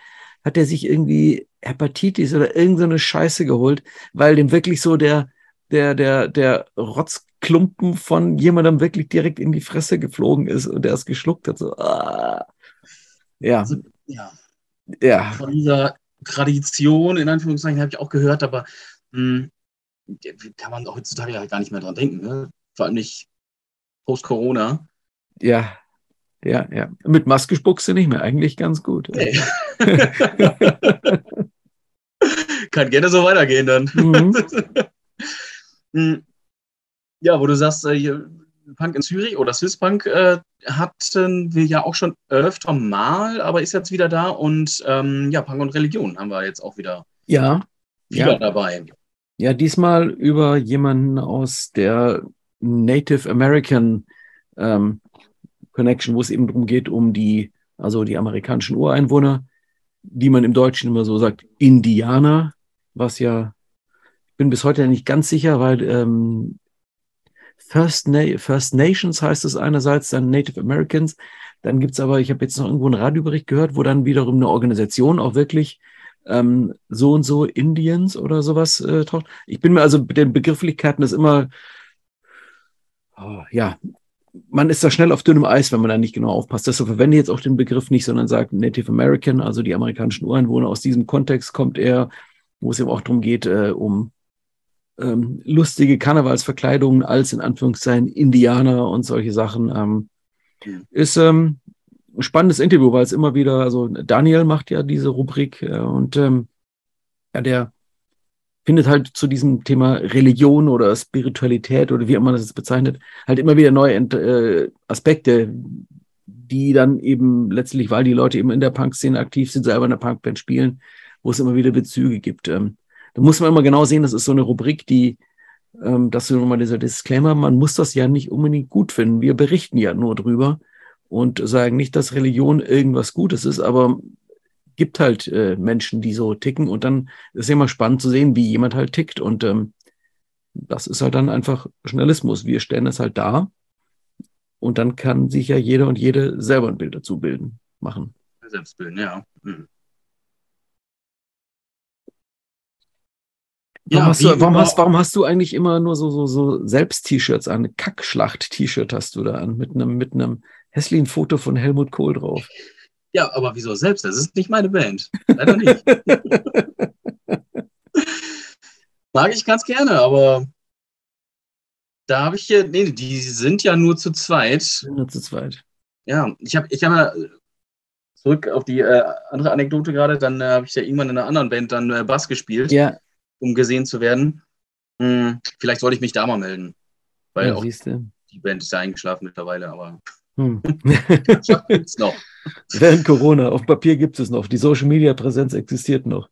hat er sich irgendwie Hepatitis oder irgendeine so Scheiße geholt, weil dem wirklich so der, der, der, der Rotzklumpen von jemandem wirklich direkt in die Fresse geflogen ist und der es geschluckt hat. So, ah. Ja. Also, ja. Ja. Von dieser Tradition, in Anführungszeichen, habe ich auch gehört, aber mh, hm, kann man heutzutage ja gar nicht mehr dran denken. Ne? Vor allem nicht post-Corona. Ja, ja, ja. Mit Maske spuckst du nicht mehr. Eigentlich ganz gut. Nee. Kann gerne so weitergehen dann. Mhm. Hm. ja, wo du sagst, äh, Punk in Zürich oder Swiss Punk äh, hatten wir ja auch schon öfter mal, aber ist jetzt wieder da und ähm, ja, Punk und Religion haben wir jetzt auch wieder, ja, wieder ja. dabei. Ja, diesmal über jemanden aus der Native American ähm, Connection, wo es eben darum geht, um die, also die amerikanischen Ureinwohner, die man im Deutschen immer so sagt, Indianer, was ja, ich bin bis heute nicht ganz sicher, weil ähm, First, Na First Nations heißt es einerseits, dann Native Americans, dann gibt es aber, ich habe jetzt noch irgendwo einen Radiobericht gehört, wo dann wiederum eine Organisation auch wirklich ähm, so und so Indians oder sowas äh, taucht. Ich bin mir also mit den Begrifflichkeiten das immer, oh, ja, man ist da schnell auf dünnem Eis, wenn man da nicht genau aufpasst. Deshalb verwende ich jetzt auch den Begriff nicht, sondern sagt Native American, also die amerikanischen Ureinwohner. Aus diesem Kontext kommt er, wo es eben auch darum geht, äh, um ähm, lustige Karnevalsverkleidungen als in Anführungszeichen Indianer und solche Sachen. Ähm. Ist ähm, spannendes Interview, weil es immer wieder, also Daniel macht ja diese Rubrik äh, und ähm, ja, der findet halt zu diesem Thema Religion oder Spiritualität oder wie immer man das jetzt bezeichnet, halt immer wieder neue äh, Aspekte, die dann eben letztlich, weil die Leute eben in der Punk-Szene aktiv sind, selber in der Punkband spielen, wo es immer wieder Bezüge gibt. Ähm, da muss man immer genau sehen, das ist so eine Rubrik, die, ähm, das ist nochmal dieser Disclaimer, man muss das ja nicht unbedingt gut finden. Wir berichten ja nur drüber und sagen nicht, dass Religion irgendwas Gutes ist, aber gibt halt äh, Menschen, die so ticken und dann ist ja immer spannend zu sehen, wie jemand halt tickt und ähm, das ist halt dann einfach Journalismus. Wir stellen es halt da und dann kann sich ja jeder und jede selber ein Bild dazu bilden, machen. Selbstbilden, ja. Hm. Warum, ja, hast du, warum, hast, warum hast du eigentlich immer nur so, so, so Selbst-T-Shirts an? Kackschlacht-T-Shirt hast du da an, mit einem, mit einem hässlichen Foto von Helmut Kohl drauf. Ja, aber wieso selbst? Das ist nicht meine Band. Leider nicht. Mag ich ganz gerne, aber da habe ich hier, nee, die sind ja nur zu zweit. Nur zu zweit. Ja, ich habe ich hab ja zurück auf die äh, andere Anekdote gerade, dann äh, habe ich ja irgendwann in einer anderen Band dann äh, Bass gespielt, ja. um gesehen zu werden. Hm, vielleicht sollte ich mich da mal melden. Weil ja, auch die Band ist ja eingeschlafen mittlerweile, aber. Hm. gibt's noch. Während Corona, auf Papier gibt es noch. Die Social Media Präsenz existiert noch.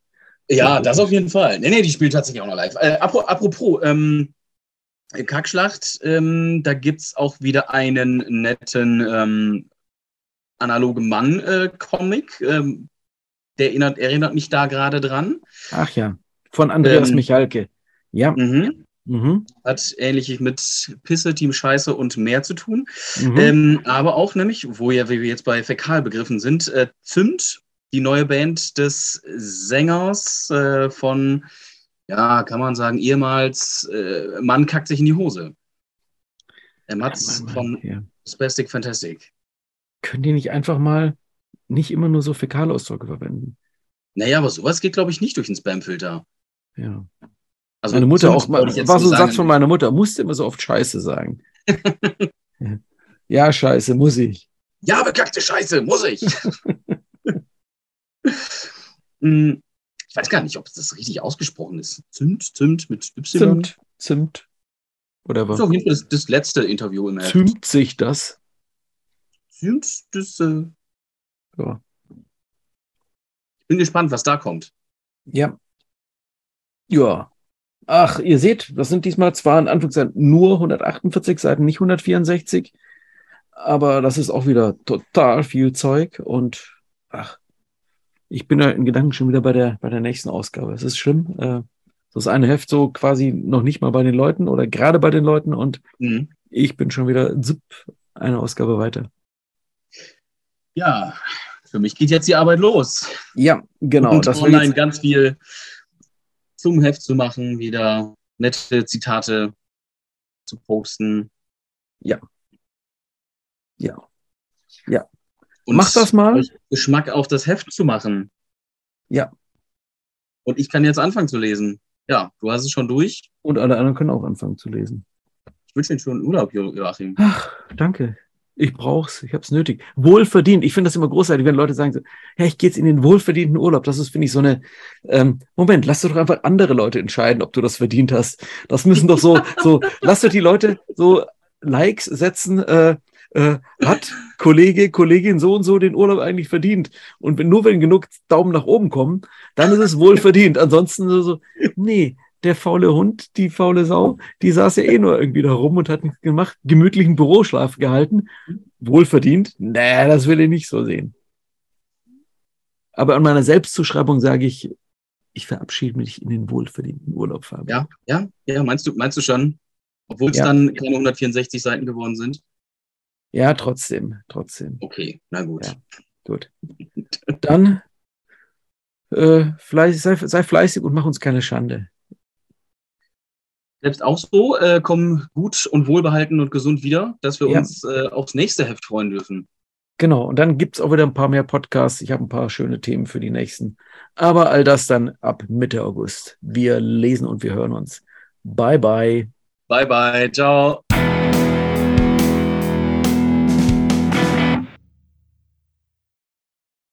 Ja, das auf jeden Fall. Nee, nee, die spielt tatsächlich auch noch live. Äh, apropos, ähm, Kackschlacht, ähm, da gibt es auch wieder einen netten ähm, analoge Mann-Comic. Äh, ähm, der erinnert, erinnert mich da gerade dran. Ach ja, von Andreas ähm, Michalke. Ja. Mhm. Mhm. Hat ähnlich mit Pisse, Team Scheiße und mehr zu tun. Mhm. Ähm, aber auch nämlich, wo ja, wie wir jetzt bei Fäkalbegriffen sind, äh, Zimt, die neue Band des Sängers äh, von, ja, kann man sagen, ehemals äh, Mann kackt sich in die Hose. Er Mats von ja. Spastic Fantastic. Können die nicht einfach mal nicht immer nur so Fäkalausdrücke verwenden? Naja, aber sowas geht, glaube ich, nicht durch den Spamfilter. Ja. Also Meine Mutter auch, mal, war so ein Satz von meiner Mutter, musste immer so oft Scheiße sagen. ja, Scheiße, muss ich. Ja, bekackte Scheiße, muss ich. Hm, ich weiß gar nicht, ob das richtig ausgesprochen ist. Zimt, Zimt mit Y. Zimt, Zimt. Oder was? Das ist auf jeden Fall das, das letzte Interview im Heft. Zimt sich das? Zimt, das. Äh, ja. Ich bin gespannt, was da kommt. Ja. Ja. Ach, ihr seht, das sind diesmal zwar in Anführungszeichen nur 148 Seiten, nicht 164, aber das ist auch wieder total viel Zeug und ach, ich bin ja in Gedanken schon wieder bei der, bei der nächsten Ausgabe. Es ist schlimm. Äh, das eine Heft so quasi noch nicht mal bei den Leuten oder gerade bei den Leuten und mhm. ich bin schon wieder zipp, eine Ausgabe weiter. Ja, für mich geht jetzt die Arbeit los. Ja, genau. Und das online ganz viel zum Heft zu machen, wieder nette Zitate zu posten. Ja. Ja. Ja. Und Mach das mal. Geschmack auf das Heft zu machen. Ja. Und ich kann jetzt anfangen zu lesen. Ja, du hast es schon durch. Und alle anderen können auch anfangen zu lesen. Ich wünsche Ihnen schon Urlaub, Joachim. Ach, danke. Ich brauch's, ich hab's nötig. Wohlverdient. Ich finde das immer großartig, wenn Leute sagen so, ja, ich gehe jetzt in den wohlverdienten Urlaub. Das ist, finde ich, so eine, ähm, Moment, lass doch einfach andere Leute entscheiden, ob du das verdient hast. Das müssen doch so, so, lass doch die Leute so Likes setzen, äh, äh, hat Kollege, Kollegin so und so den Urlaub eigentlich verdient. Und wenn nur wenn genug Daumen nach oben kommen, dann ist es wohl verdient. Ansonsten so, nee, der faule Hund, die faule Sau, die saß ja eh nur irgendwie da rum und hat nichts gemacht, gemütlichen Büroschlaf gehalten. Wohlverdient? Nee, das will ich nicht so sehen. Aber an meiner Selbstzuschreibung sage ich, ich verabschiede mich in den wohlverdienten Urlaub, Fabian. Ja, ja, ja, meinst du, meinst du schon? Obwohl es ja. dann keine 164 Seiten geworden sind? Ja, trotzdem, trotzdem. Okay, na gut. Ja, gut. Dann äh, fleißig, sei, sei, fleißig und mach uns keine Schande. Selbst auch so, äh, kommen gut und wohlbehalten und gesund wieder, dass wir ja. uns äh, aufs nächste Heft freuen dürfen. Genau, und dann gibt es auch wieder ein paar mehr Podcasts. Ich habe ein paar schöne Themen für die nächsten. Aber all das dann ab Mitte August. Wir lesen und wir hören uns. Bye, bye. Bye, bye. Ciao.